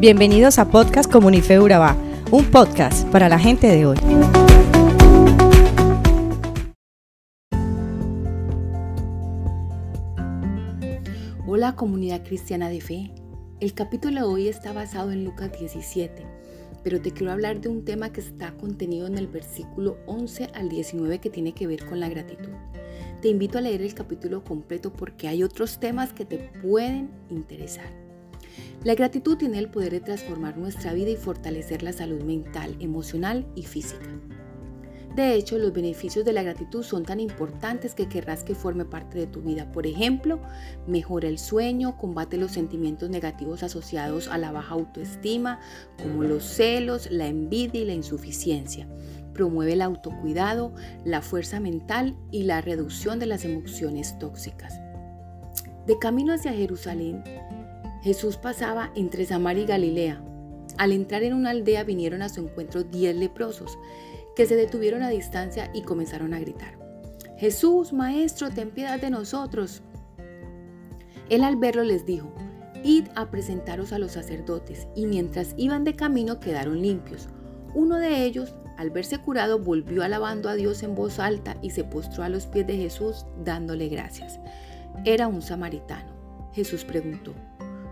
Bienvenidos a Podcast Comunife Urabá, un podcast para la gente de hoy. Hola comunidad cristiana de fe. El capítulo de hoy está basado en Lucas 17, pero te quiero hablar de un tema que está contenido en el versículo 11 al 19 que tiene que ver con la gratitud. Te invito a leer el capítulo completo porque hay otros temas que te pueden interesar. La gratitud tiene el poder de transformar nuestra vida y fortalecer la salud mental, emocional y física. De hecho, los beneficios de la gratitud son tan importantes que querrás que forme parte de tu vida. Por ejemplo, mejora el sueño, combate los sentimientos negativos asociados a la baja autoestima, como los celos, la envidia y la insuficiencia. Promueve el autocuidado, la fuerza mental y la reducción de las emociones tóxicas. De camino hacia Jerusalén, Jesús pasaba entre Samaria y Galilea. Al entrar en una aldea vinieron a su encuentro diez leprosos, que se detuvieron a distancia y comenzaron a gritar. Jesús, Maestro, ten piedad de nosotros. Él al verlo les dijo, Id a presentaros a los sacerdotes, y mientras iban de camino quedaron limpios. Uno de ellos, al verse curado, volvió alabando a Dios en voz alta y se postró a los pies de Jesús dándole gracias. Era un samaritano. Jesús preguntó,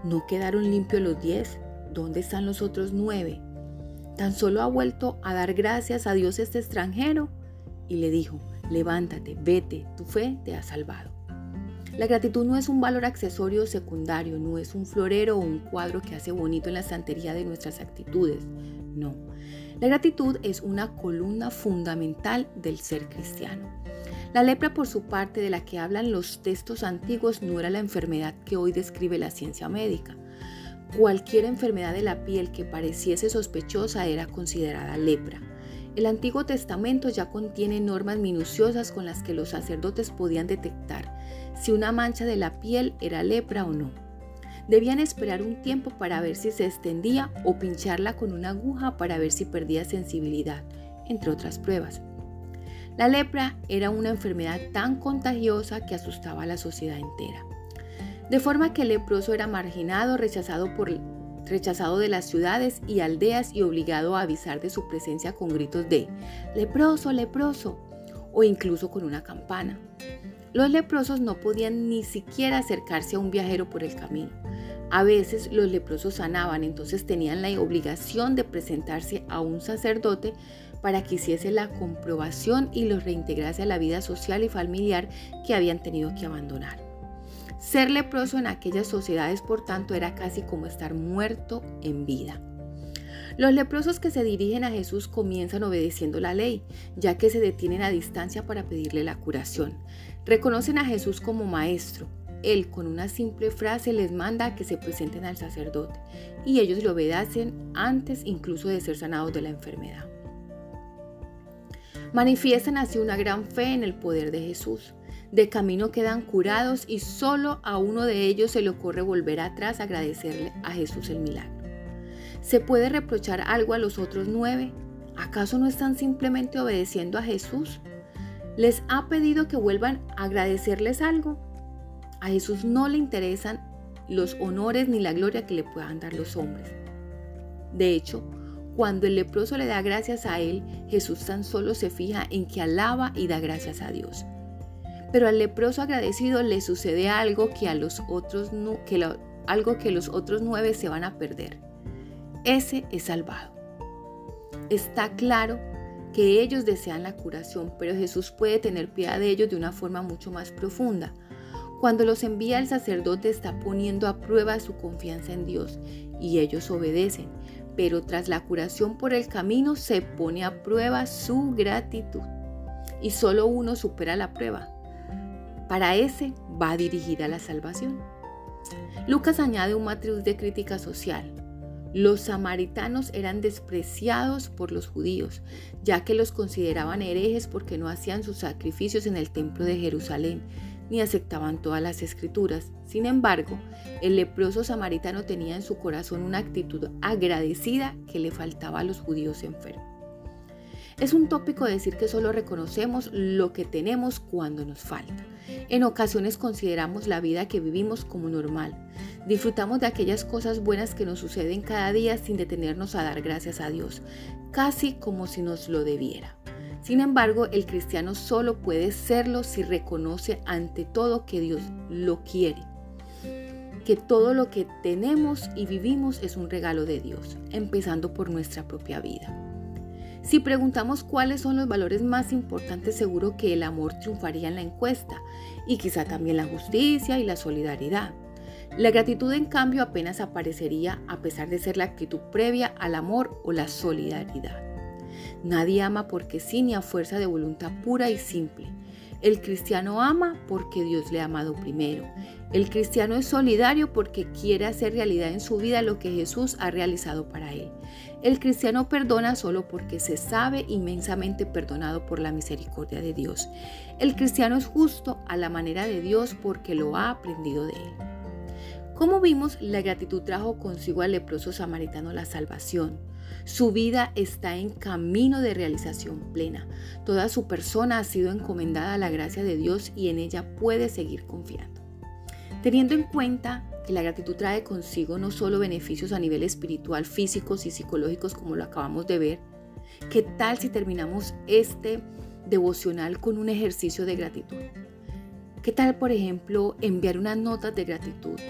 ¿No quedaron limpios los diez? ¿Dónde están los otros nueve? Tan solo ha vuelto a dar gracias a Dios este extranjero. Y le dijo, levántate, vete, tu fe te ha salvado. La gratitud no es un valor accesorio o secundario, no es un florero o un cuadro que hace bonito en la estantería de nuestras actitudes. No. La gratitud es una columna fundamental del ser cristiano. La lepra, por su parte, de la que hablan los textos antiguos, no era la enfermedad que hoy describe la ciencia médica. Cualquier enfermedad de la piel que pareciese sospechosa era considerada lepra. El Antiguo Testamento ya contiene normas minuciosas con las que los sacerdotes podían detectar si una mancha de la piel era lepra o no. Debían esperar un tiempo para ver si se extendía o pincharla con una aguja para ver si perdía sensibilidad, entre otras pruebas. La lepra era una enfermedad tan contagiosa que asustaba a la sociedad entera. De forma que el leproso era marginado, rechazado, por, rechazado de las ciudades y aldeas y obligado a avisar de su presencia con gritos de leproso, leproso o incluso con una campana. Los leprosos no podían ni siquiera acercarse a un viajero por el camino. A veces los leprosos sanaban, entonces tenían la obligación de presentarse a un sacerdote para que hiciese la comprobación y los reintegrase a la vida social y familiar que habían tenido que abandonar. Ser leproso en aquellas sociedades, por tanto, era casi como estar muerto en vida. Los leprosos que se dirigen a Jesús comienzan obedeciendo la ley, ya que se detienen a distancia para pedirle la curación. Reconocen a Jesús como maestro. Él con una simple frase les manda que se presenten al sacerdote y ellos le obedecen antes incluso de ser sanados de la enfermedad. Manifiestan así una gran fe en el poder de Jesús. De camino quedan curados y solo a uno de ellos se le ocurre volver atrás a agradecerle a Jesús el milagro. ¿Se puede reprochar algo a los otros nueve? ¿Acaso no están simplemente obedeciendo a Jesús? ¿Les ha pedido que vuelvan a agradecerles algo? A Jesús no le interesan los honores ni la gloria que le puedan dar los hombres. De hecho, cuando el leproso le da gracias a él, Jesús tan solo se fija en que alaba y da gracias a Dios. Pero al leproso agradecido le sucede algo que a los otros que algo que los otros nueve se van a perder. Ese es salvado. Está claro que ellos desean la curación, pero Jesús puede tener piedad de ellos de una forma mucho más profunda. Cuando los envía el sacerdote está poniendo a prueba su confianza en Dios y ellos obedecen, pero tras la curación por el camino se pone a prueba su gratitud. Y solo uno supera la prueba. Para ese va dirigida la salvación. Lucas añade un matriz de crítica social. Los samaritanos eran despreciados por los judíos, ya que los consideraban herejes porque no hacían sus sacrificios en el templo de Jerusalén, ni aceptaban todas las escrituras. Sin embargo, el leproso samaritano tenía en su corazón una actitud agradecida que le faltaba a los judíos enfermos. Es un tópico decir que solo reconocemos lo que tenemos cuando nos falta. En ocasiones consideramos la vida que vivimos como normal. Disfrutamos de aquellas cosas buenas que nos suceden cada día sin detenernos a dar gracias a Dios, casi como si nos lo debiera. Sin embargo, el cristiano solo puede serlo si reconoce ante todo que Dios lo quiere, que todo lo que tenemos y vivimos es un regalo de Dios, empezando por nuestra propia vida. Si preguntamos cuáles son los valores más importantes, seguro que el amor triunfaría en la encuesta y quizá también la justicia y la solidaridad. La gratitud, en cambio, apenas aparecería a pesar de ser la actitud previa al amor o la solidaridad. Nadie ama porque sí ni a fuerza de voluntad pura y simple. El cristiano ama porque Dios le ha amado primero. El cristiano es solidario porque quiere hacer realidad en su vida lo que Jesús ha realizado para él. El cristiano perdona solo porque se sabe inmensamente perdonado por la misericordia de Dios. El cristiano es justo a la manera de Dios porque lo ha aprendido de él. Como vimos, la gratitud trajo consigo al leproso samaritano la salvación. Su vida está en camino de realización plena. Toda su persona ha sido encomendada a la gracia de Dios y en ella puede seguir confiando. Teniendo en cuenta que la gratitud trae consigo no solo beneficios a nivel espiritual, físicos y psicológicos como lo acabamos de ver, ¿qué tal si terminamos este devocional con un ejercicio de gratitud? ¿Qué tal, por ejemplo, enviar unas notas de gratitud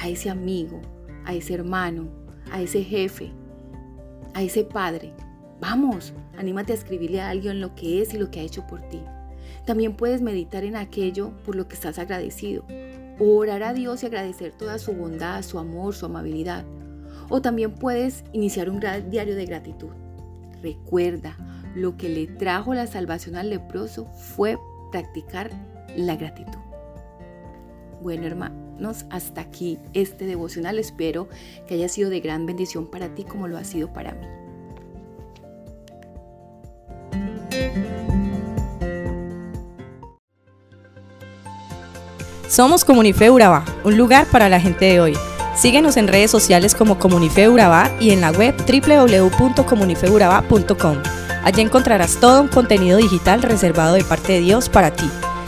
a ese amigo, a ese hermano, a ese jefe, a ese padre. Vamos, anímate a escribirle a alguien lo que es y lo que ha hecho por ti. También puedes meditar en aquello por lo que estás agradecido, o orar a Dios y agradecer toda su bondad, su amor, su amabilidad. O también puedes iniciar un diario de gratitud. Recuerda, lo que le trajo la salvación al leproso fue practicar la gratitud. Bueno, hermanos, hasta aquí este devocional. Espero que haya sido de gran bendición para ti como lo ha sido para mí. Somos Comunife Urabá, un lugar para la gente de hoy. Síguenos en redes sociales como Comunife Urabá y en la web www.comunifeurabá.com. Allí encontrarás todo un contenido digital reservado de parte de Dios para ti.